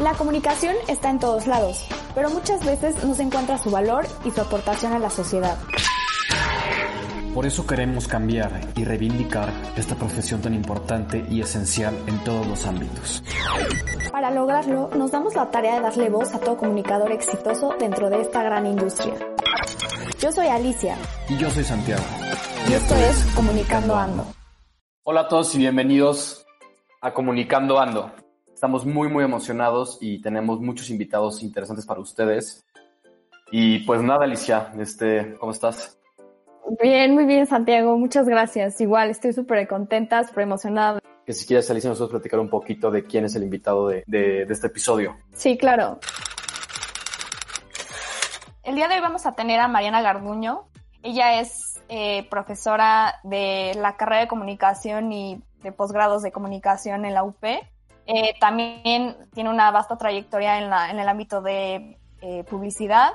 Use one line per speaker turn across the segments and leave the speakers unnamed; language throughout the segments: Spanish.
La comunicación está en todos lados, pero muchas veces no se encuentra su valor y su aportación a la sociedad.
Por eso queremos cambiar y reivindicar esta profesión tan importante y esencial en todos los ámbitos.
Para lograrlo, nos damos la tarea de darle voz a todo comunicador exitoso dentro de esta gran industria. Yo soy Alicia.
Y yo soy Santiago.
Y, esto, es Comunicando Ando.
Hola a todos y bienvenidos a Comunicando Ando. Estamos muy muy emocionados y tenemos muchos invitados interesantes para ustedes. Y pues nada, Alicia, este, ¿cómo estás?
Bien, muy bien, Santiago. Muchas gracias. Igual, estoy súper contenta, súper emocionada.
Que si quieres, Alicia, nosotros platicar un poquito de quién es el invitado de, de, de este episodio.
Sí, claro. El día de hoy vamos a tener a Mariana Garduño. Ella es eh, profesora de la carrera de comunicación y de posgrados de comunicación en la UP. Eh, también tiene una vasta trayectoria en, la, el ámbito de eh, publicidad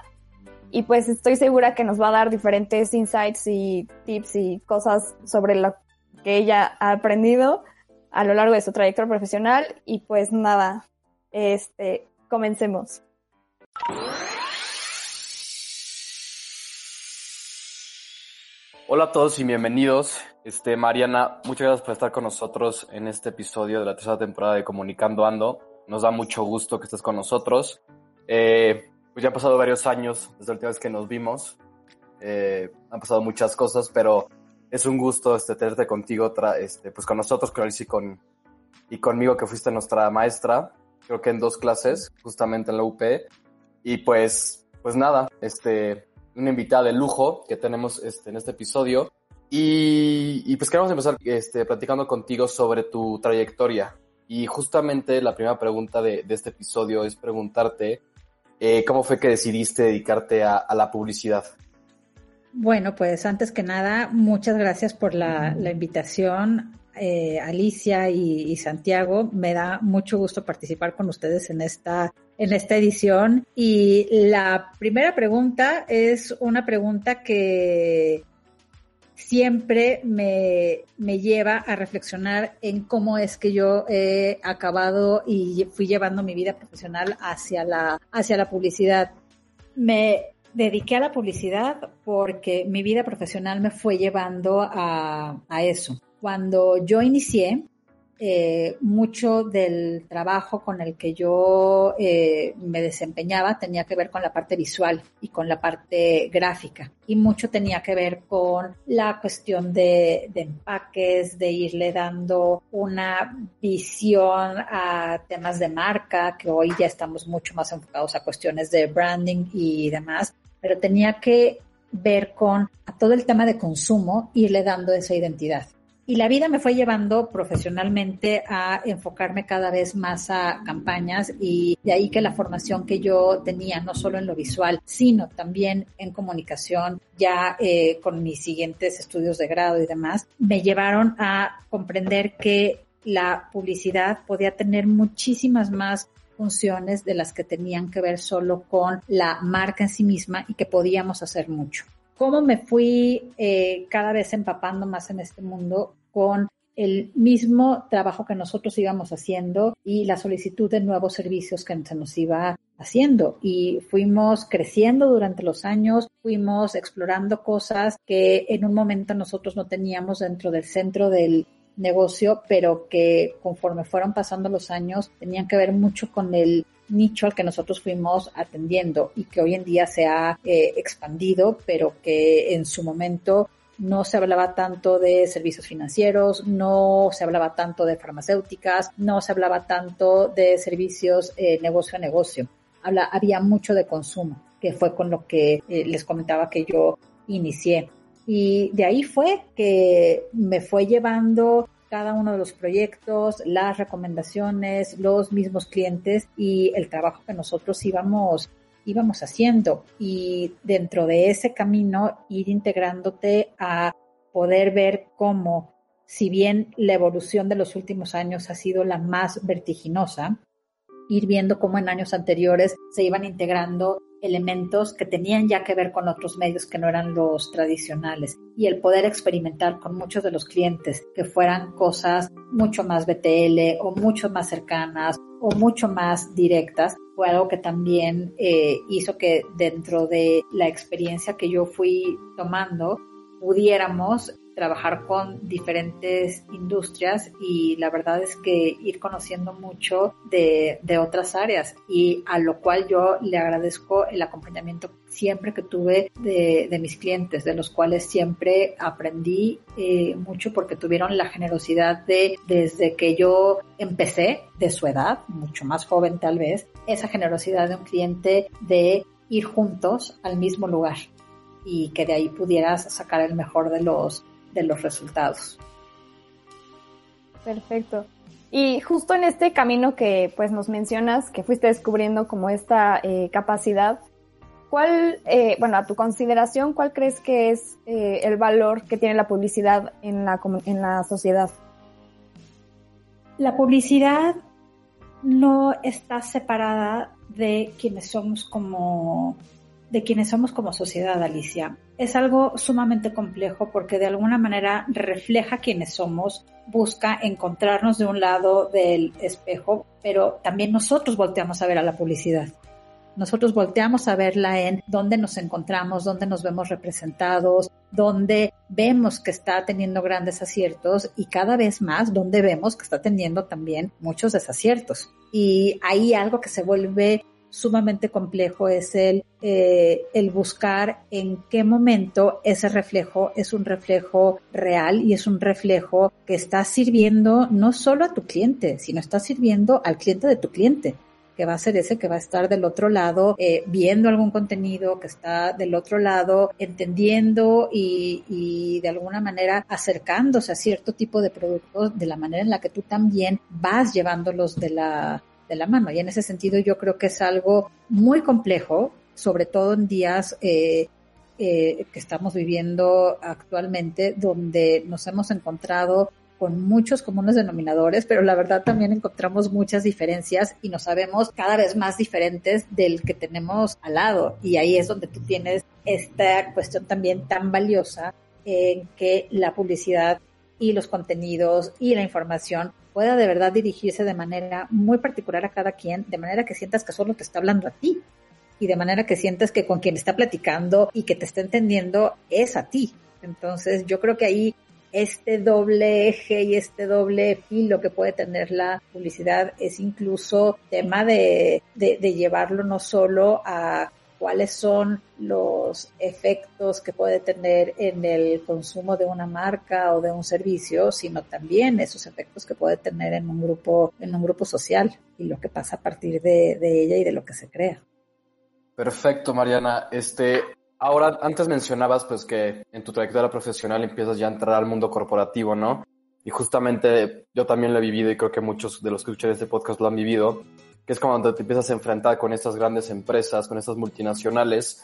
y pues estoy segura que nos va a dar diferentes insights y tips y cosas sobre lo que ella ha aprendido a lo largo de su trayectoria profesional y pues nada, este, comencemos.
Hola a todos y bienvenidos. Este, Mariana, muchas gracias por estar con nosotros en este episodio de la tercera temporada de Comunicando Ando. Nos da mucho gusto que estés con nosotros. Eh, pues ya han pasado varios años desde la última vez que nos vimos. Eh, han pasado muchas cosas, pero es un gusto este, tenerte contigo, este, pues con nosotros, con Alicia y, con, y conmigo, que fuiste nuestra maestra, creo que en dos clases, justamente en la UP. Y pues, pues nada, este, una invitada de lujo que tenemos este, en este episodio. Y, pues queremos empezar este, platicando contigo sobre tu trayectoria. Y justamente la primera pregunta de, de este episodio es preguntarte eh, ¿Cómo fue que decidiste dedicarte a, la publicidad?
Bueno, pues antes que nada, muchas gracias por la, invitación, eh, Alicia y, Santiago. Me da mucho gusto participar con ustedes en esta, en esta edición. Y la primera pregunta es una pregunta que siempre me, me, lleva a reflexionar en cómo es que yo he acabado y fui llevando mi vida profesional hacia la, hacia la publicidad. Me dediqué a la publicidad porque mi vida profesional me fue llevando a, a eso. Cuando yo inicié, eh, mucho del trabajo con el que yo eh, me desempeñaba tenía que ver con la parte visual y con la parte gráfica y mucho tenía que ver con la cuestión de, empaques, de irle dando una visión a temas de marca, que hoy ya estamos mucho más enfocados a cuestiones de branding y demás, pero tenía que ver con todo el tema de consumo, irle dando esa identidad. Y la vida me fue llevando profesionalmente a enfocarme cada vez más a campañas y de ahí que la formación que yo tenía, no solo en lo visual, sino también en comunicación, ya eh, con mis siguientes estudios de grado y demás, me llevaron a comprender que la publicidad podía tener muchísimas más funciones de las que tenían que ver solo con la marca en sí misma y que podíamos hacer mucho cómo me fui eh, cada vez empapando más en este mundo con el mismo trabajo que nosotros íbamos haciendo y la solicitud de nuevos servicios que se nos iba haciendo. Y fuimos creciendo durante los años, fuimos explorando cosas que en un momento nosotros no teníamos dentro del centro del negocio, pero que conforme fueron pasando los años tenían que ver mucho con el nicho al que nosotros fuimos atendiendo y que hoy en día se ha eh, expandido, pero que en su momento no se hablaba tanto de servicios financieros, no se hablaba tanto de farmacéuticas, no se hablaba tanto de servicios eh, negocio a negocio. Había mucho de consumo, que fue con lo que eh, les comentaba que yo inicié. Y de ahí fue que me fue llevando cada uno de los proyectos, las recomendaciones, los mismos clientes y el trabajo que nosotros íbamos íbamos haciendo. Y dentro de ese camino ir integrándote a poder ver cómo, si bien la evolución de los últimos años ha sido la más vertiginosa, ir viendo cómo en años anteriores se iban integrando elementos que tenían ya que ver con otros medios que no eran los tradicionales. Y el poder experimentar con muchos de los clientes que fueran cosas mucho más BTL o mucho más cercanas o mucho más directas fue algo que también eh, hizo que dentro de la experiencia que yo fui tomando pudiéramos trabajar con diferentes industrias y la verdad es que ir conociendo mucho de, de, otras áreas y a lo cual yo le agradezco el acompañamiento siempre que tuve de, de mis clientes, de los cuales siempre aprendí eh, mucho porque tuvieron la generosidad de, desde que yo empecé, de su edad, mucho más joven tal vez, esa generosidad de un cliente de ir juntos al mismo lugar y que de ahí pudieras sacar el mejor de los de los resultados.
Perfecto. Y justo en este camino que pues nos mencionas, que fuiste descubriendo como esta eh, capacidad, ¿cuál, eh, bueno, a tu consideración, cuál crees que es eh, el valor que tiene la publicidad en la, en la sociedad?
La publicidad no está separada de quienes somos como de quienes somos como sociedad, Alicia. Es algo sumamente complejo porque de alguna manera refleja quienes somos, busca encontrarnos de un lado del espejo, pero también nosotros volteamos a ver a la publicidad. Nosotros volteamos a verla en dónde nos encontramos, dónde nos vemos representados, dónde vemos que está teniendo grandes aciertos y cada vez más donde vemos que está teniendo también muchos desaciertos. Y hay algo que se vuelve sumamente complejo es el, eh, el buscar en qué momento ese reflejo es un reflejo real y es un reflejo que está sirviendo no solo a tu cliente, sino está sirviendo al cliente de tu cliente que va a ser ese que va a estar del otro lado eh, viendo algún contenido, que está del otro lado entendiendo y, y, de alguna manera acercándose a cierto tipo de productos de la manera en la que tú también vas llevándolos de la, de la mano. Y en ese sentido yo creo que es algo muy complejo, sobre todo en días eh, eh, que estamos viviendo actualmente, donde nos hemos encontrado con muchos comunes denominadores, pero la verdad también encontramos muchas diferencias y nos sabemos cada vez más diferentes del que tenemos al lado. Y ahí es donde tú tienes esta cuestión también tan valiosa en que la publicidad y los contenidos y la información pueda de verdad dirigirse de manera muy particular a cada quien, de manera que sientas que solo te está hablando a ti y de manera que sientas que con quien está platicando y que te está entendiendo es a ti. Entonces yo creo que ahí este doble eje y este doble filo que puede tener la publicidad es incluso tema de, de, de llevarlo no solo a cuáles son los efectos que puede tener en el consumo de una marca o de un servicio, sino también esos efectos que puede tener en un grupo, en un grupo social y lo que pasa a partir de, ella y de lo que se crea.
Perfecto, Mariana. Este, ahora, antes mencionabas pues que en tu trayectoria profesional empiezas ya a entrar al mundo corporativo, ¿no? Y justamente yo también lo he vivido y creo que muchos de los que escuchan este podcast lo han vivido que es cuando te empiezas a enfrentar con estas grandes empresas, con estas multinacionales,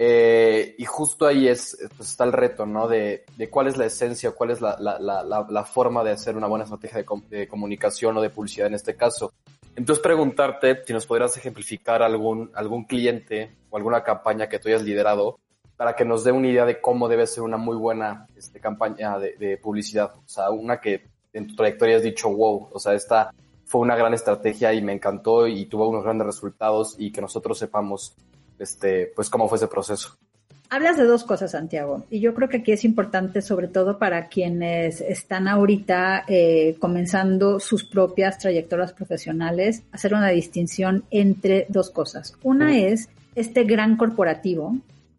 eh, y justo ahí es, pues está el reto, ¿no? De, de cuál es la esencia, cuál es la, la, la, la, forma de hacer una buena estrategia de, de, comunicación o de publicidad en este caso. Entonces preguntarte si nos podrías ejemplificar algún, algún cliente o alguna campaña que tú hayas liderado para que nos dé una idea de cómo debe ser una muy buena este, campaña de, de publicidad. O sea, una que en tu trayectoria has dicho, wow, o sea, esta fue una gran estrategia y me encantó y tuvo unos grandes resultados y que nosotros sepamos este, pues cómo fue ese proceso.
Hablas de dos cosas, Santiago, y yo creo que aquí es importante, sobre todo para quienes están ahorita eh, comenzando sus propias trayectorias profesionales, hacer una distinción entre dos cosas. Una es este gran corporativo,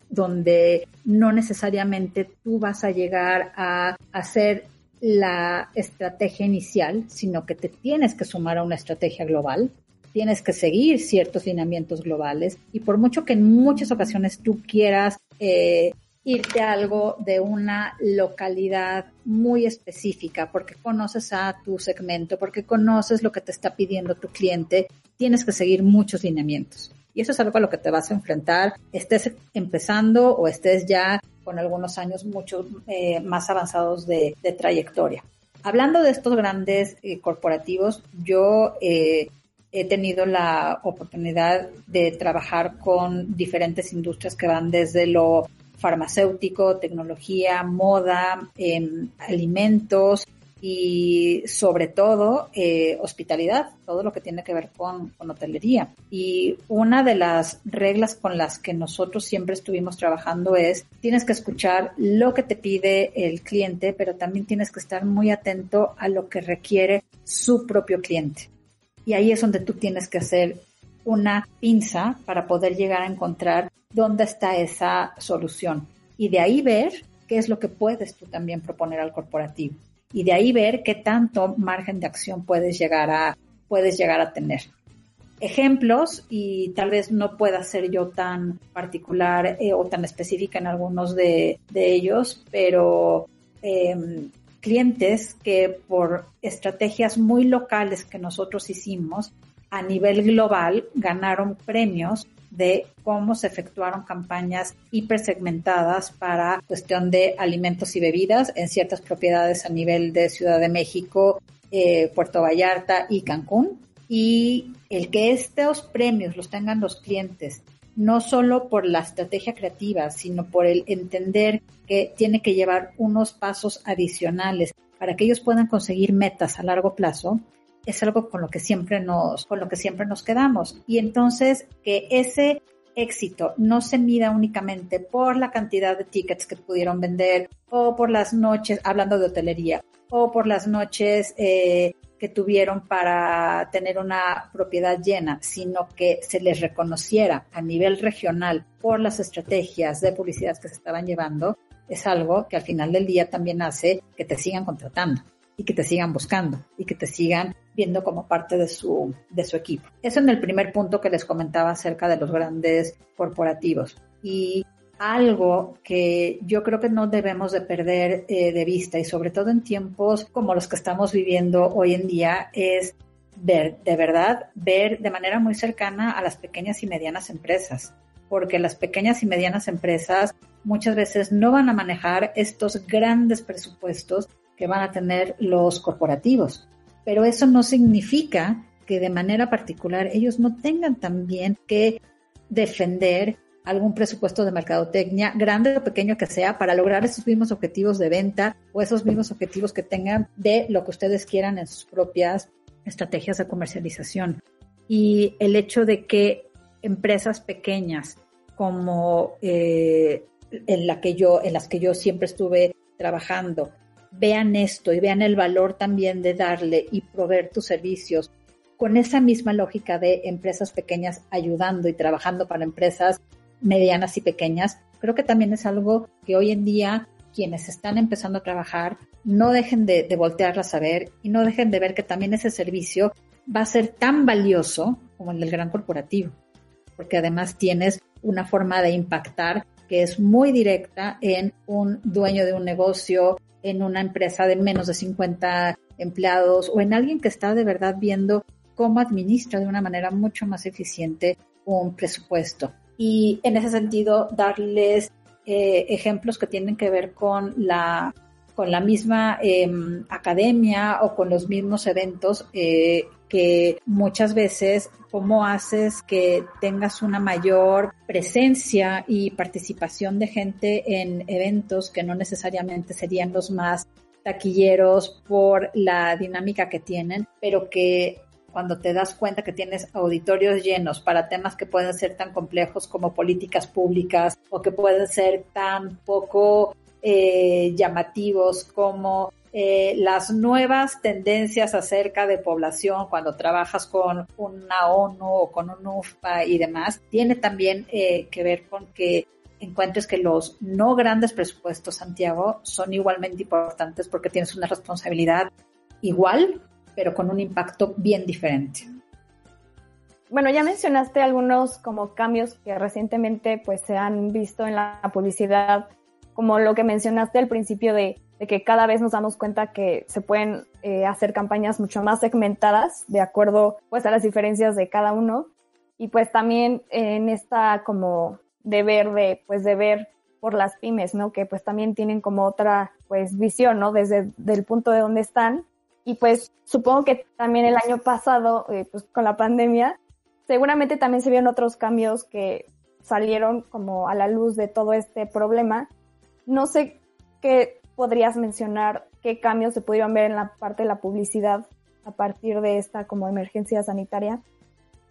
donde no necesariamente tú vas a llegar a hacer la estrategia inicial, sino que te tienes que sumar a una estrategia global, tienes que seguir ciertos lineamientos globales y por mucho que en muchas ocasiones tú quieras eh, irte a algo de una localidad muy específica porque conoces a tu segmento, porque conoces lo que te está pidiendo tu cliente, tienes que seguir muchos lineamientos. Y eso es algo a lo que te vas a enfrentar, estés empezando o estés ya con algunos años mucho eh, más avanzados de, trayectoria. Hablando de estos grandes eh, corporativos, yo eh, he tenido la oportunidad de trabajar con diferentes industrias que van desde lo farmacéutico, tecnología, moda, em, alimentos, y sobre todo eh, hospitalidad, todo lo que tiene que ver con, con, hotelería. Y una de las reglas con las que nosotros siempre estuvimos trabajando es, tienes que escuchar lo que te pide el cliente, pero también tienes que estar muy atento a lo que requiere su propio cliente. Y ahí es donde tú tienes que hacer una pinza para poder llegar a encontrar dónde está esa solución. Y de ahí ver qué es lo que puedes tú también proponer al corporativo y de ahí ver qué tanto margen de acción puedes llegar a, puedes llegar a tener. Ejemplos, y tal vez no pueda ser yo tan particular eh, o tan específica en algunos de, ellos, pero em, clientes que por estrategias muy locales que nosotros hicimos a nivel global ganaron premios de cómo se efectuaron campañas hipersegmentadas para cuestión de alimentos y bebidas en ciertas propiedades a nivel de Ciudad de México, eh, Puerto Vallarta y Cancún. Y el que estos premios los tengan los clientes, no solo por la estrategia creativa, sino por el entender que tiene que llevar unos pasos adicionales para que ellos puedan conseguir metas a largo plazo, es algo con lo que siempre nos, con lo que siempre nos quedamos. Y entonces que ese éxito no se mida únicamente por la cantidad de tickets que pudieron vender o por las noches, hablando de hotelería, o por las noches eh, que tuvieron para tener una propiedad llena, sino que se les reconociera a nivel regional por las estrategias de publicidad que se estaban llevando, es algo que al final del día también hace que te sigan contratando y que te sigan buscando y que te sigan viendo como parte de su, de su equipo. Eso en el primer punto que les comentaba acerca de los grandes corporativos. Y algo que yo creo que no debemos de perder eh, de vista y sobre todo en tiempos como los que estamos viviendo hoy en día es ver, de verdad, ver de manera muy cercana a las pequeñas y medianas empresas, porque las pequeñas y medianas empresas muchas veces no van a manejar estos grandes presupuestos que van a tener los corporativos. Pero eso no significa que de manera particular ellos no tengan también que defender algún presupuesto de mercadotecnia, grande o pequeño que sea, para lograr esos mismos objetivos de venta o esos mismos objetivos que tengan de lo que ustedes quieran en sus propias estrategias de comercialización. Y el hecho de que empresas pequeñas como eh, en, la que yo, en las que yo siempre estuve trabajando, vean esto y vean el valor también de darle y proveer tus servicios con esa misma lógica de empresas pequeñas ayudando y trabajando para empresas medianas y pequeñas, creo que también es algo que hoy en día quienes están empezando a trabajar no dejen de, de voltearlas a ver y no dejen de ver que también ese servicio va a ser tan valioso como el del gran corporativo, porque además tienes una forma de impactar que es muy directa en un dueño de un negocio, en una empresa de menos de 50 empleados o en alguien que está de verdad viendo cómo administra de una manera mucho más eficiente un presupuesto. Y en ese sentido, darles eh, ejemplos que tienen que ver con la, con la misma em, academia o con los mismos eventos eh, que muchas veces cómo haces que tengas una mayor presencia y participación de gente en eventos que no necesariamente serían los más taquilleros por la dinámica que tienen, pero que cuando te das cuenta que tienes auditorios llenos para temas que pueden ser tan complejos como políticas públicas o que pueden ser tan poco eh, llamativos como eh, las nuevas tendencias acerca de población cuando trabajas con una ONU o con un UFPA y demás, tiene también eh, que ver con que encuentres que los no grandes presupuestos, Santiago, son igualmente importantes porque tienes una responsabilidad igual, pero con un impacto bien diferente.
Bueno, ya mencionaste algunos como cambios que recientemente pues se han visto en la publicidad, como lo que mencionaste al principio de de que cada vez nos damos cuenta que se pueden eh, hacer campañas mucho más segmentadas de acuerdo pues a las diferencias de cada uno y pues también en esta como deber de pues de ver por las pymes, ¿no? Que pues también tienen como otra pues visión, ¿no? Desde el punto de donde están y pues supongo que también el año pasado eh, pues con la pandemia seguramente también se vieron otros cambios que salieron como a la luz de todo este problema. No sé qué podrías mencionar qué cambios se pudieron ver en la parte de la publicidad a partir de esta como emergencia sanitaria?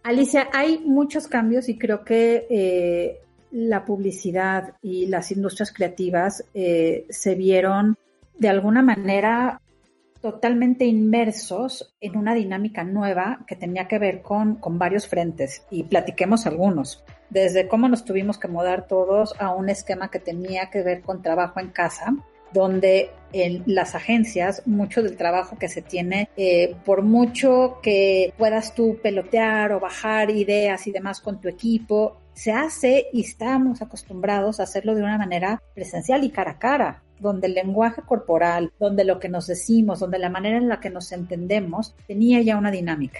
Alicia, hay muchos cambios y creo que eh, la publicidad y las industrias creativas eh, se vieron de alguna manera totalmente inmersos en una dinámica nueva que tenía que ver con, con varios frentes y platiquemos algunos. Desde cómo nos tuvimos que mudar todos a un esquema que tenía que ver con trabajo en casa, donde en las agencias mucho del trabajo que se tiene, eh, por mucho que puedas tú pelotear o bajar ideas y demás con tu equipo, se hace y estamos acostumbrados a hacerlo de una manera presencial y cara a cara donde el lenguaje corporal, donde lo que nos decimos, donde la manera en la que nos entendemos tenía ya una dinámica.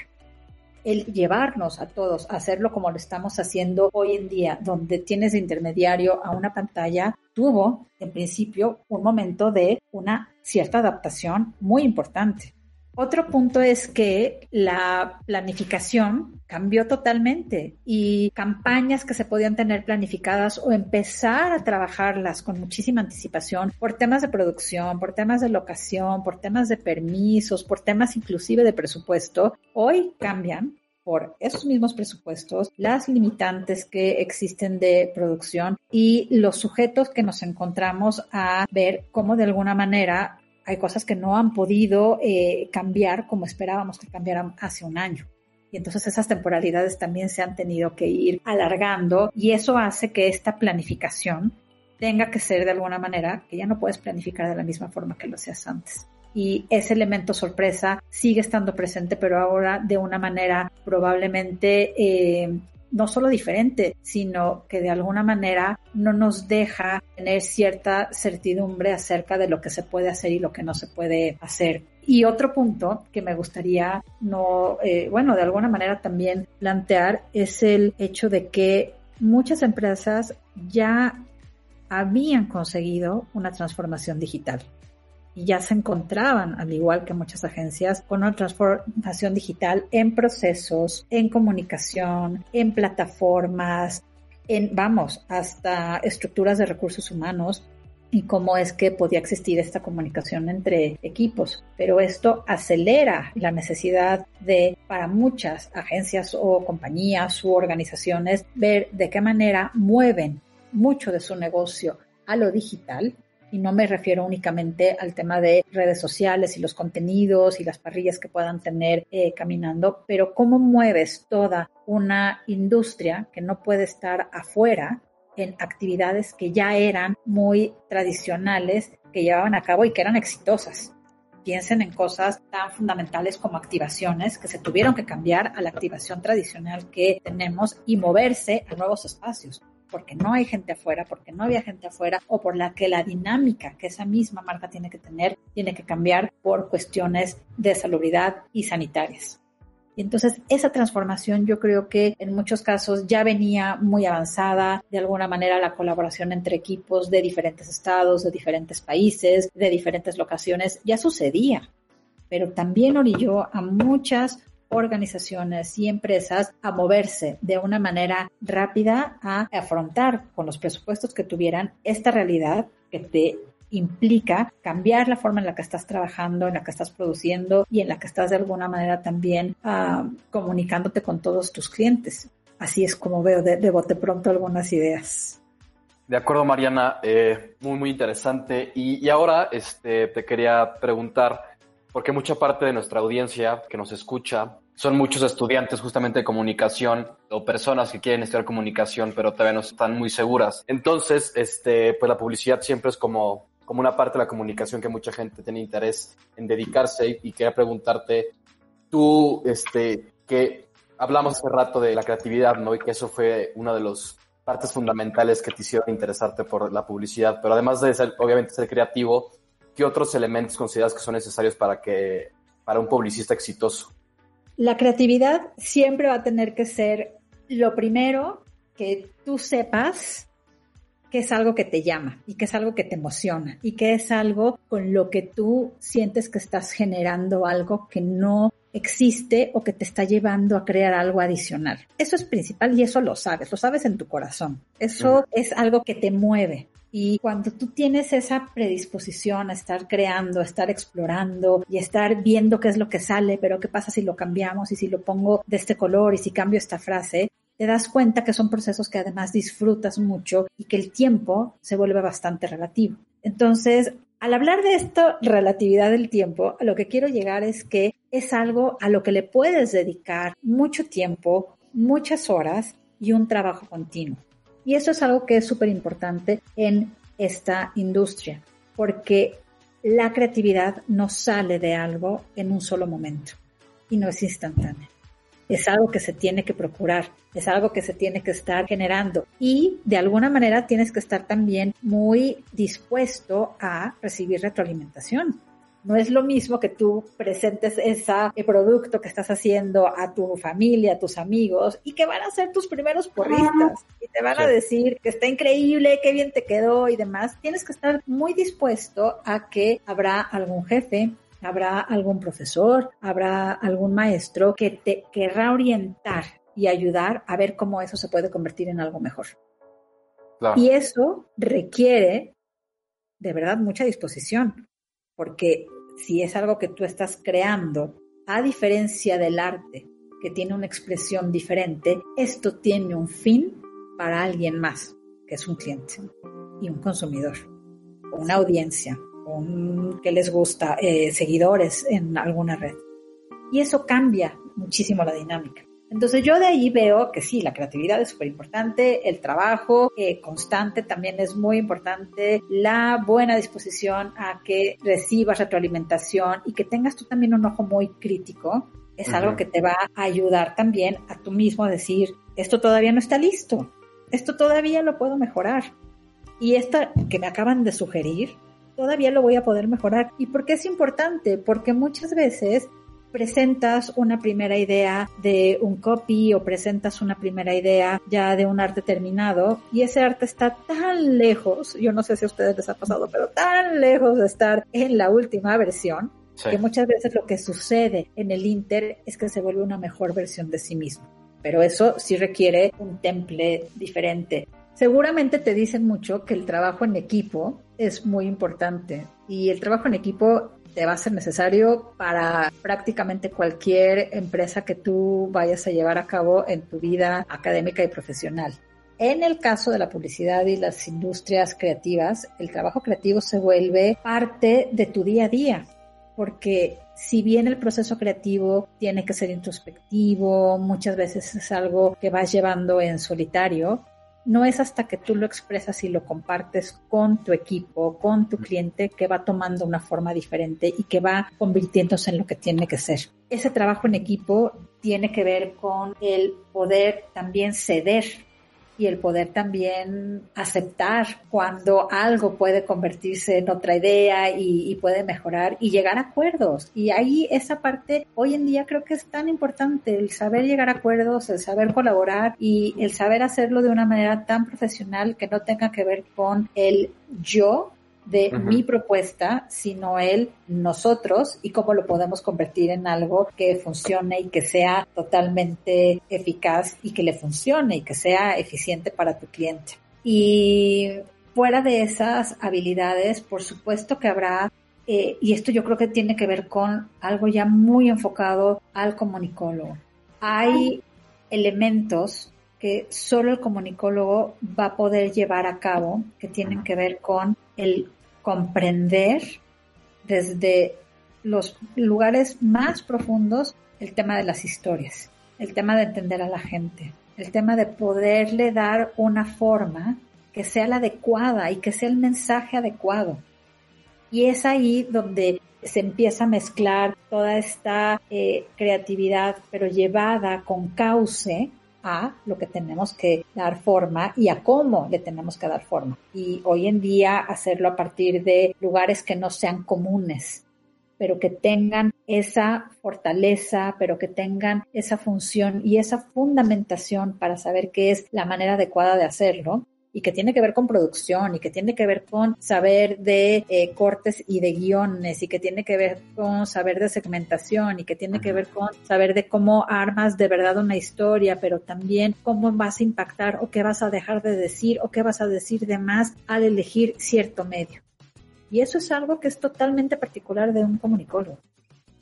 El llevarnos a todos a hacerlo como lo estamos haciendo hoy en día, donde tienes de intermediario a una pantalla, tuvo en principio un momento de una cierta adaptación muy importante. Otro punto es que la planificación cambió totalmente y campañas que se podían tener planificadas o empezar a trabajarlas con muchísima anticipación por temas de producción, por temas de locación, por temas de permisos, por temas inclusive de presupuesto, hoy cambian por esos mismos presupuestos, las limitantes que existen de producción y los sujetos que nos encontramos a ver cómo de alguna manera hay cosas que no han podido eh, cambiar como esperábamos que cambiaran hace un año. Y entonces esas temporalidades también se han tenido que ir alargando y eso hace que esta planificación tenga que ser de alguna manera que ya no puedes planificar de la misma forma que lo hacías antes. Y ese elemento sorpresa sigue estando presente, pero ahora de una manera probablemente eh, no solo diferente, sino que de alguna manera no nos deja tener cierta certidumbre acerca de lo que se puede hacer y lo que no se puede hacer. Y otro punto que me gustaría no, eh, bueno, de alguna manera también plantear es el hecho de que muchas empresas ya habían conseguido una transformación digital y ya se encontraban, al igual que muchas agencias, con una transformación digital en procesos, en comunicación, en plataformas, en, vamos, hasta estructuras de recursos humanos y cómo es que podía existir esta comunicación entre equipos. Pero esto acelera la necesidad de, para muchas agencias o compañías u organizaciones, ver de qué manera mueven mucho de su negocio a lo digital y no me refiero únicamente al tema de redes sociales y los contenidos y las parrillas que puedan tener eh, caminando, pero cómo mueves toda una industria que no puede estar afuera en actividades que ya eran muy tradicionales, que llevaban a cabo y que eran exitosas. Piensen en cosas tan fundamentales como activaciones que se tuvieron que cambiar a la activación tradicional que tenemos y moverse a nuevos espacios porque no hay gente afuera, porque no había gente afuera, o por la que la dinámica que esa misma marca tiene que tener tiene que cambiar por cuestiones de salubridad y sanitarias. Y entonces esa transformación yo creo que en muchos casos ya venía muy avanzada, de alguna manera la colaboración entre equipos de diferentes estados, de diferentes países, de diferentes locaciones, ya sucedía, pero también orilló a muchas organizaciones y empresas a moverse de una manera rápida a afrontar con los presupuestos que tuvieran esta realidad que te implica cambiar la forma en la que estás trabajando, en la que estás produciendo y en la que estás de alguna manera también uh, comunicándote con todos tus clientes. Así es como veo de, de bote pronto algunas ideas.
De acuerdo, Mariana, eh, muy, muy interesante. Y, y ahora este, te quería preguntar, porque mucha parte de nuestra audiencia que nos escucha son muchos estudiantes justamente de comunicación o personas que quieren estudiar comunicación, pero todavía no están muy seguras. Entonces, este, pues la publicidad siempre es como, como una parte de la comunicación que mucha gente tiene interés en dedicarse y quería preguntarte, tú, este, que hablamos hace rato de la creatividad, ¿no? Y que eso fue una de las partes fundamentales que te hicieron interesarte por la publicidad, pero además de ser, obviamente ser creativo, ¿qué otros elementos consideras que son necesarios para que para un publicista exitoso?
La creatividad siempre va a tener que ser lo primero que tú sepas que es algo que te llama y que es algo que te emociona y que es algo con lo que tú sientes que estás generando algo que no existe o que te está llevando a crear algo adicional. Eso es principal y eso lo sabes, lo sabes en tu corazón. Eso es algo que te mueve Y cuando tú tienes esa predisposición a estar creando, a estar explorando y estar viendo qué es lo que sale, pero qué pasa si lo cambiamos y si lo pongo de este color y si cambio esta frase, te das cuenta que son procesos que además disfrutas mucho y que el tiempo se vuelve bastante relativo. Entonces, al hablar de esto, relatividad del tiempo, a lo que quiero llegar es que es algo a lo que le puedes dedicar mucho tiempo, muchas horas y un trabajo continuo. Y eso es algo que es súper importante en esta industria, porque la creatividad no sale de algo en un solo momento y no es instantánea. Es algo que se tiene que procurar, es algo que se tiene que estar generando y de alguna manera tienes que estar también muy dispuesto a recibir retroalimentación. No es lo mismo que tú presentes ese producto que estás haciendo a tu familia, a tus amigos y que van a ser tus primeros porristas y te van a decir que está increíble, qué bien te quedó y demás. Tienes que estar muy dispuesto a que habrá algún jefe, habrá algún profesor, habrá algún maestro que te querrá orientar y ayudar a ver cómo eso se puede convertir en algo mejor. Y eso requiere de verdad mucha disposición, porque si es algo que tú estás creando, a diferencia del arte, que tiene una expresión diferente, esto tiene un fin para alguien más, que es un cliente y un consumidor, una audiencia, un que les gusta, eh, seguidores en alguna red. Y eso cambia muchísimo la dinámica. Entonces yo de ahí veo que sí, la creatividad es súper importante, el trabajo eh, constante también es muy importante, la buena disposición a que recibas retroalimentación y que tengas tú también un ojo muy crítico, es algo que te va a ayudar también a tú mismo a decir, esto todavía no está listo, esto todavía lo puedo mejorar. Y esto que me acaban de sugerir, todavía lo voy a poder mejorar. ¿Y por qué es importante? Porque muchas veces presentas una primera idea de un copy o presentas una primera idea ya de un arte terminado y ese arte está tan lejos, yo no sé si a ustedes les ha pasado, pero tan lejos de estar en la última versión, que muchas veces lo que sucede en el Inter es que se vuelve una mejor versión de sí mismo. Pero eso sí requiere un temple diferente. Seguramente te dicen mucho que el trabajo en equipo es muy importante y el trabajo en equipo te va a ser necesario para prácticamente cualquier empresa que tú vayas a llevar a cabo en tu vida académica y profesional. En el caso de la publicidad y las industrias creativas, el trabajo creativo se vuelve parte de tu día a día, porque si bien el proceso creativo tiene que ser introspectivo, muchas veces es algo que vas llevando en solitario, no es hasta que tú lo expresas y lo compartes con tu equipo, con tu cliente, que va tomando una forma diferente y que va convirtiéndose en lo que tiene que ser. Ese trabajo en equipo tiene que ver con el poder también ceder y el poder también aceptar cuando algo puede convertirse en otra idea y, puede mejorar y llegar a acuerdos. Y ahí esa parte hoy en día creo que es tan importante, el saber llegar a acuerdos, el saber colaborar y el saber hacerlo de una manera tan profesional que no tenga que ver con el yo de mi propuesta, sino el nosotros y cómo lo podemos convertir en algo que funcione y que sea totalmente eficaz y que le funcione y que sea eficiente para tu cliente. Y fuera de esas habilidades, por supuesto que habrá, eh, y esto yo creo que tiene que ver con algo ya muy enfocado al comunicólogo. Hay elementos que solo el comunicólogo va a poder llevar a cabo que tienen que ver con el comprender desde los lugares más profundos el tema de las historias, el tema de entender a la gente, el tema de poderle dar una forma que sea la adecuada y que sea el mensaje adecuado. Y es ahí donde se empieza a mezclar toda esta eh, creatividad, pero llevada con cauce a lo que tenemos que dar forma y a cómo le tenemos que dar forma. Y hoy en día hacerlo a partir de lugares que no sean comunes, pero que tengan esa fortaleza, pero que tengan esa función y esa fundamentación para saber qué es la manera adecuada de hacerlo, y que tiene que ver con producción y que tiene que ver con saber de eh, cortes y de guiones y que tiene que ver con saber de segmentación y que tiene que ver con saber de cómo armas de verdad una historia, pero también cómo vas a impactar o qué vas a dejar de decir o qué vas a decir de más al elegir cierto medio. Y eso es algo que es totalmente particular de un comunicólogo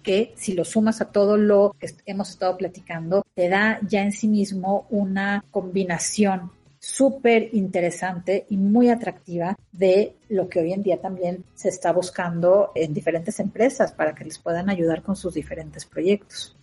que si lo sumas a todo lo que hemos estado platicando, te da ya en sí mismo una combinación súper interesante y muy atractiva de lo que hoy en día también se está buscando en diferentes empresas para que les puedan ayudar con sus diferentes proyectos.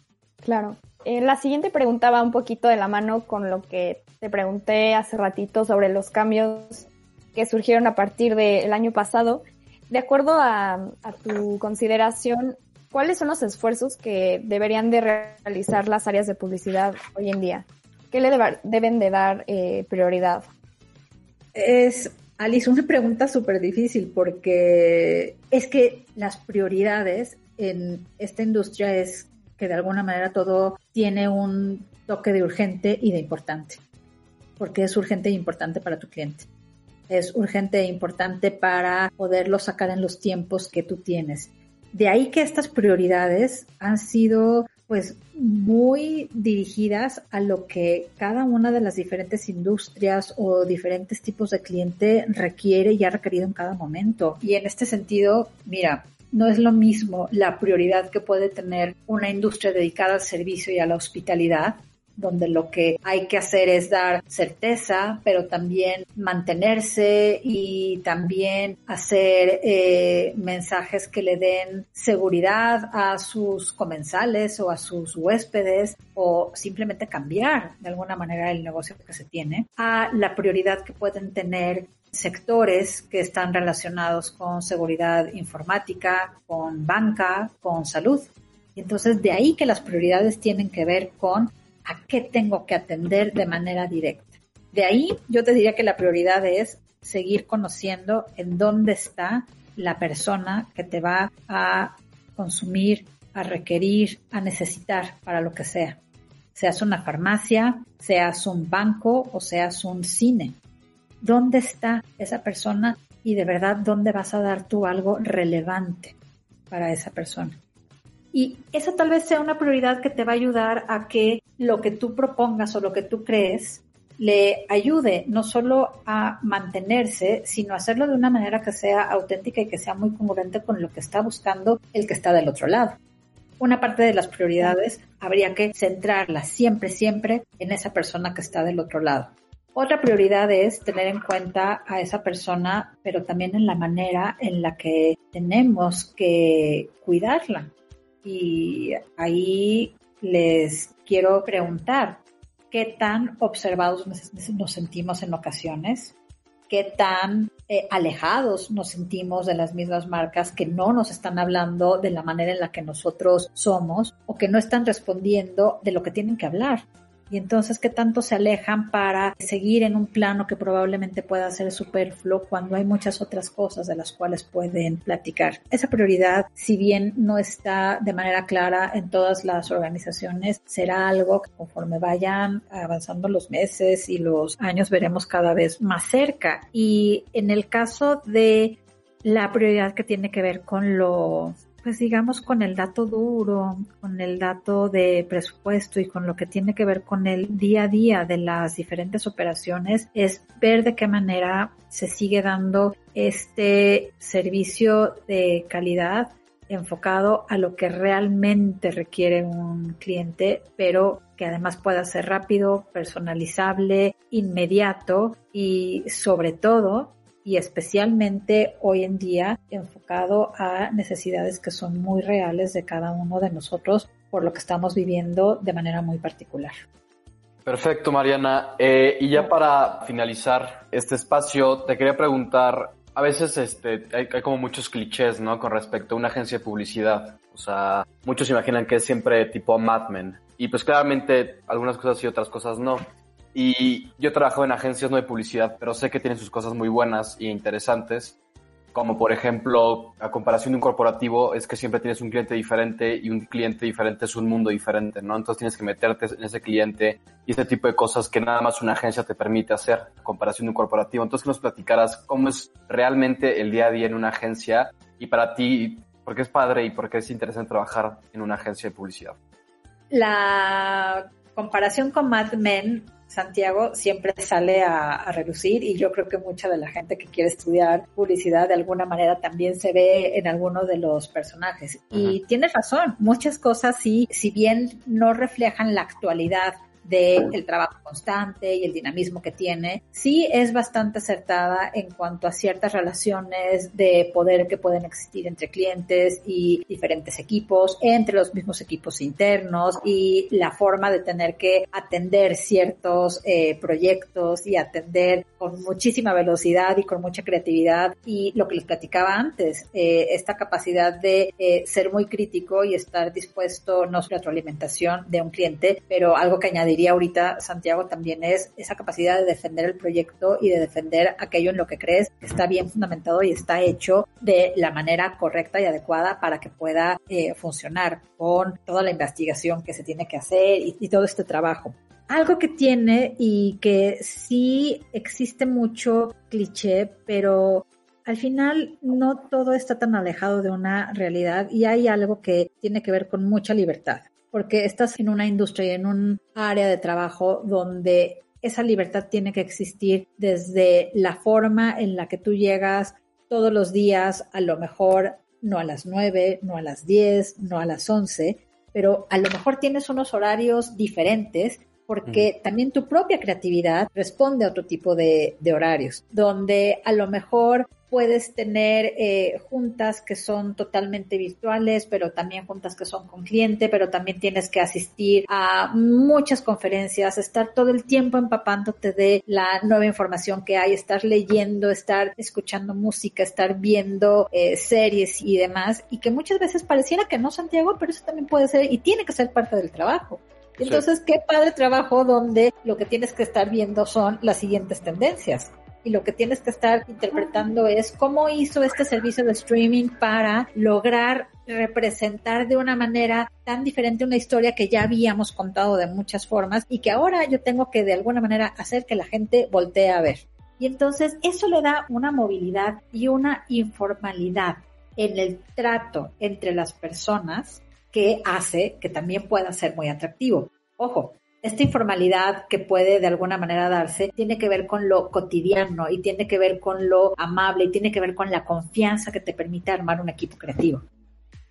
Claro. Eh, la siguiente pregunta va un poquito de la mano con lo que te pregunté hace ratito sobre los cambios que surgieron a partir del año pasado. De acuerdo a, a tu consideración, ¿cuáles son los esfuerzos que deberían de realizar las áreas de publicidad hoy en día? ¿Qué le deben de dar eh, prioridad?
Es, Alice, una pregunta súper difícil porque es que las prioridades en esta industria es que de alguna manera todo tiene un toque de urgente y de importante, porque es urgente e importante para tu cliente. Es urgente e importante para poderlo sacar en los tiempos que tú tienes. De ahí que estas prioridades han sido pues muy dirigidas a lo que cada una de las diferentes industrias o diferentes tipos de cliente requiere y ha requerido en cada momento. Y en este sentido, mira, no es lo mismo la prioridad que puede tener una industria dedicada al servicio y a la hospitalidad donde lo que hay que hacer es dar certeza, pero también mantenerse y también hacer eh, mensajes que le den seguridad a sus comensales o a sus huéspedes o simplemente cambiar de alguna manera el negocio que se tiene, a la prioridad que pueden tener sectores que están relacionados con seguridad informática, con banca, con salud. Entonces de ahí que las prioridades tienen que ver con a qué tengo que atender de manera directa. De ahí yo te diría que la prioridad es seguir conociendo en dónde está la persona que te va a consumir, a requerir, a necesitar para lo que sea. Seas una farmacia, seas un banco o seas un cine. ¿Dónde está esa persona y de verdad dónde vas a dar tú algo relevante para esa persona? Y esa tal vez sea una prioridad que te va a ayudar a que lo que tú propongas o lo que tú crees le ayude no solo a mantenerse, sino a hacerlo de una manera que sea auténtica y que sea muy congruente con lo que está buscando el que está del otro lado. Una parte de las prioridades habría que centrarla siempre, siempre en esa persona que está del otro lado. Otra prioridad es tener en cuenta a esa persona, pero también en la manera en la que tenemos que cuidarla. Y ahí les quiero preguntar, ¿qué tan observados nos sentimos en ocasiones? ¿Qué tan eh, alejados nos sentimos de las mismas marcas que no nos están hablando de la manera en la que nosotros somos o que no están respondiendo de lo que tienen que hablar? Y entonces qué tanto se alejan para seguir en un plano que probablemente pueda ser superfluo cuando hay muchas otras cosas de las cuales pueden platicar. Esa prioridad, si bien no está de manera clara en todas las organizaciones, será algo que conforme vayan avanzando los meses y los años veremos cada vez más cerca. Y en el caso de la prioridad que tiene que ver con lo pues digamos con el dato duro, con el dato de presupuesto y con lo que tiene que ver con el día a día de las diferentes operaciones, es ver de qué manera se sigue dando este servicio de calidad enfocado a lo que realmente requiere un cliente, pero que además pueda ser rápido, personalizable, inmediato y sobre todo y especialmente hoy en día enfocado a necesidades que son muy reales de cada uno de nosotros por lo que estamos viviendo de manera muy particular.
Perfecto, Mariana. Eh, y ya para finalizar este espacio, te quería preguntar, a veces este, hay, hay, como muchos clichés, ¿no? Con respecto a una agencia de publicidad. O sea, muchos imaginan que es siempre tipo Mad Men. Y pues claramente algunas cosas y otras cosas no. Y yo trabajo en agencias no de publicidad, pero sé que tienen sus cosas muy buenas e interesantes. como por ejemplo, a comparación de un corporativo, es que siempre tienes un cliente diferente y un cliente diferente es un mundo diferente, ¿no? Entonces tienes que meterte en ese cliente y ese tipo de cosas que nada más una agencia te permite hacer, a comparación de un corporativo. Entonces que nos platicaras cómo es realmente el día a día en una agencia y para ti, por qué es padre y por qué es interesante trabajar en una agencia de publicidad.
La comparación con Mad Men Santiago siempre sale a, reducir y yo creo que mucha de la gente que quiere estudiar publicidad de alguna manera también se ve en alguno de los personajes. Y tiene razón, muchas cosas sí, si bien no reflejan la actualidad del trabajo constante y el dinamismo que tiene, sí es bastante acertada en cuanto a ciertas relaciones de poder que pueden existir entre clientes y diferentes equipos, entre los mismos equipos internos y la forma de tener que atender ciertos eh, proyectos y atender con muchísima velocidad y con mucha creatividad. Y lo que les platicaba antes, eh, esta capacidad de eh, ser muy crítico y estar dispuesto no solo a retroalimentación de un cliente, pero algo que añadir ahorita, Santiago, también es esa capacidad de defender el proyecto y de defender aquello en lo que crees que está bien fundamentado y está hecho de la manera correcta y adecuada para que pueda eh, funcionar con toda la investigación que se tiene que hacer y, y todo este trabajo. Algo que tiene y que sí existe mucho cliché, pero al final no todo está tan alejado de una realidad y hay algo que tiene que ver con mucha libertad porque estás en una industria y en un área de trabajo donde esa libertad tiene que existir desde la forma en la que tú llegas todos los días, a lo mejor no a las 9, no a las 10, no a las 11, pero a lo mejor tienes unos horarios diferentes porque también tu propia creatividad responde a otro tipo de, de horarios, donde a lo mejor puedes tener eh, juntas que son totalmente virtuales, pero también juntas que son con cliente, pero también tienes que asistir a muchas conferencias, estar todo el tiempo empapándote de la nueva información que hay, estar leyendo, estar escuchando música, estar viendo eh, series y demás, y que muchas veces pareciera que no, Santiago, pero eso también puede ser y tiene que ser parte del trabajo. Entonces, qué padre trabajo donde lo que tienes que estar viendo son las siguientes tendencias y lo que tienes que estar interpretando es cómo hizo este servicio de streaming para lograr representar de una manera tan diferente una historia que ya habíamos contado de muchas formas y que ahora yo tengo que de alguna manera hacer que la gente voltee a ver. Y entonces eso le da una movilidad y una informalidad en el trato entre las personas que hace que también pueda ser muy atractivo. Ojo, esta informalidad que puede de alguna manera darse tiene que ver con lo cotidiano y tiene que ver con lo amable y tiene que ver con la confianza que te permite armar un equipo creativo.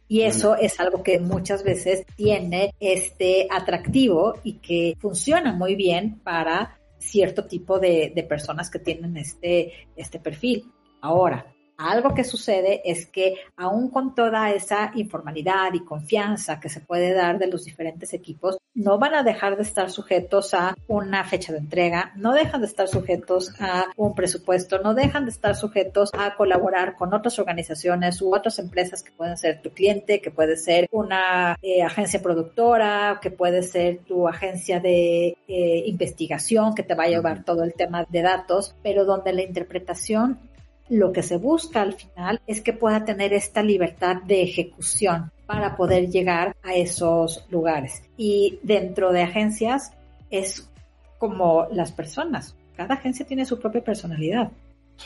Y eso es algo que muchas veces tiene este atractivo y que funciona muy bien para cierto tipo de, de personas que tienen este, este perfil. Ahora, algo que sucede es que aún con toda esa informalidad y confianza que se puede dar de los diferentes equipos, no van a dejar de estar sujetos a una fecha de entrega, no dejan de estar sujetos a un presupuesto, no dejan de estar sujetos a colaborar con otras organizaciones u otras empresas que pueden ser tu cliente, que puede ser una eh, agencia productora, que puede ser tu agencia de eh, investigación que te va a llevar todo el tema de datos, pero donde la interpretación lo que se busca al final es que pueda tener esta libertad de ejecución para poder llegar a esos lugares. Y dentro de agencias es como las personas. Cada agencia tiene su propia personalidad.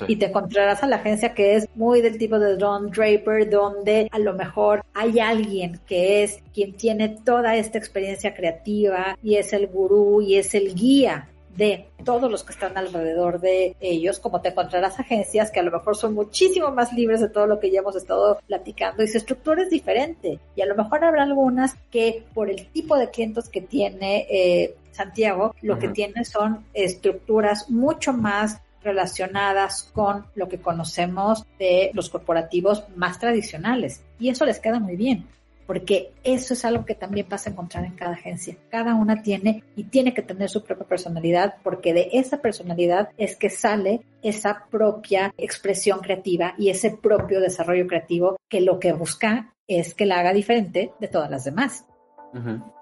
Y te encontrarás a la agencia que es muy del tipo de Don Draper, donde a lo mejor hay alguien que es quien tiene toda esta experiencia creativa y es el gurú y es el guía de todos los que están alrededor de ellos, como te encontrarás agencias que a lo mejor son muchísimo más libres de todo lo que ya hemos estado platicando y su estructura es diferente. Y a lo mejor habrá algunas que por el tipo de clientes que tiene eh, Santiago, lo que tiene son estructuras mucho más relacionadas con lo que conocemos de los corporativos más tradicionales. Y eso les queda muy bien porque eso es algo que también vas a encontrar en cada agencia. Cada una tiene y tiene que tener su propia personalidad, porque de esa personalidad es que sale esa propia expresión creativa y ese propio desarrollo creativo que lo que busca es que la haga diferente de todas las demás.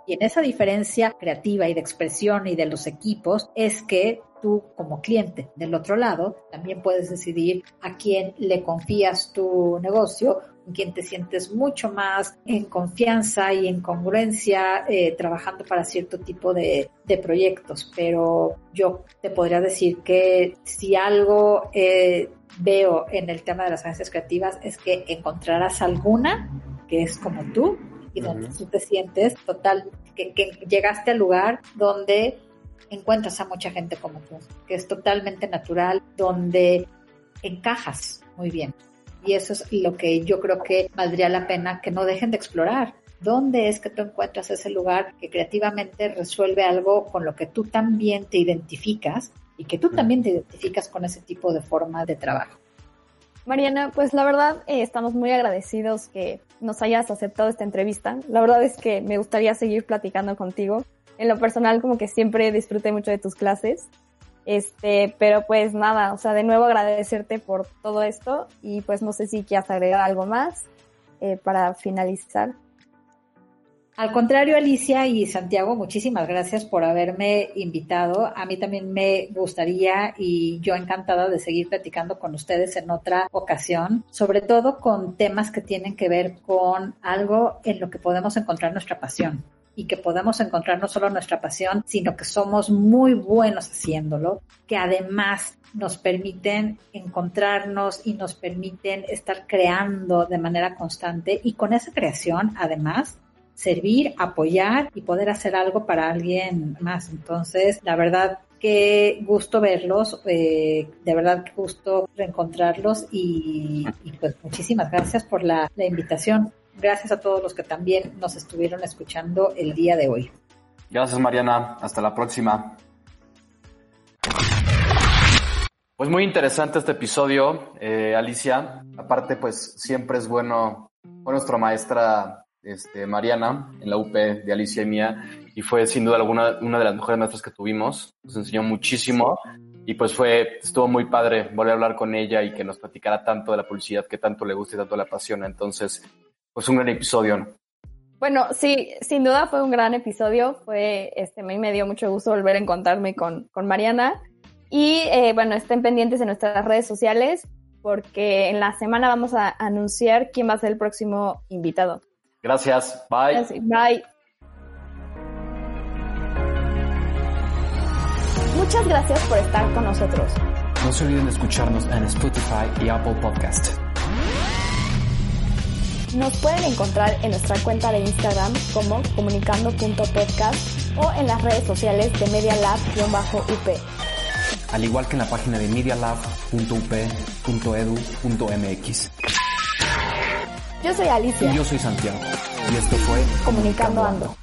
Y en esa diferencia creativa y de expresión y de los equipos es que tú como cliente del otro lado también puedes decidir a quién le confías tu negocio, con quién te sientes mucho más en confianza y en congruencia eh, trabajando para cierto tipo de, de, proyectos. Pero yo te podría decir que si algo eh, veo en el tema de las agencias creativas es que encontrarás alguna que es como tú y donde tú te sientes total, que, que llegaste al lugar donde encuentras a mucha gente como tú, que es totalmente natural, donde encajas muy bien. Y eso es lo que yo creo que valdría la pena que no dejen de explorar. ¿Dónde es que tú encuentras ese lugar que creativamente resuelve algo con lo que tú también te identificas y que tú también te identificas con ese tipo de forma de trabajo?
Mariana, pues la verdad eh, estamos muy agradecidos que nos hayas aceptado esta entrevista. La verdad es que me gustaría seguir platicando contigo. En lo personal, como que siempre disfruté mucho de tus clases. Este, pero pues nada, o sea, de nuevo agradecerte por todo esto y pues no sé si quieras agregar algo más eh, para finalizar.
Al contrario, Alicia y Santiago, muchísimas gracias por haberme invitado. A mí también me gustaría y yo encantada de seguir platicando con ustedes en otra ocasión, sobre todo con temas que tienen que ver con algo en lo que podemos encontrar nuestra pasión y que podemos encontrar no solo nuestra pasión, sino que somos muy buenos haciéndolo, que además nos permiten encontrarnos y nos permiten estar creando de manera constante y con esa creación además servir, apoyar y poder hacer algo para alguien más. Entonces, la verdad, qué gusto verlos, eh, de verdad qué gusto reencontrarlos y, pues muchísimas gracias por la, la invitación. Gracias a todos los que también nos estuvieron escuchando el día de hoy.
Gracias Mariana, hasta la próxima. Pues muy interesante este episodio, eh, Alicia. Aparte, pues siempre es bueno, fue nuestra maestra este, Mariana en la UP de Alicia y mía y fue sin duda alguna una de las mejores maestras que tuvimos. Nos enseñó muchísimo y pues fue, estuvo muy padre volver a hablar con ella y que nos platicara tanto de la publicidad que tanto le gusta y tanto le apasiona. Entonces, pues un gran episodio.
Bueno, sí, sin duda fue un gran episodio. Fue, este, a mí me dio mucho gusto volver a encontrarme con, con Mariana. Y eh, bueno, estén pendientes en nuestras redes sociales porque en la semana vamos a anunciar quién va a ser el próximo invitado.
Gracias. Bye.
Bye. Muchas gracias por estar con nosotros.
No se olviden de escucharnos en Spotify y Apple Podcast.
Nos pueden encontrar en nuestra cuenta de Instagram como comunicando.podcast o en las redes sociales de medialab-up.
Al igual que en la página de medialab.up.edu.mx.
Yo soy Alicia.
Y yo soy Santiago. Y esto fue
Comunicando, Ando.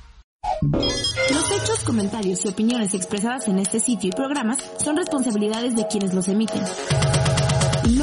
Los hechos, comentarios y opiniones expresadas en este sitio y programas son responsabilidades de quienes los emiten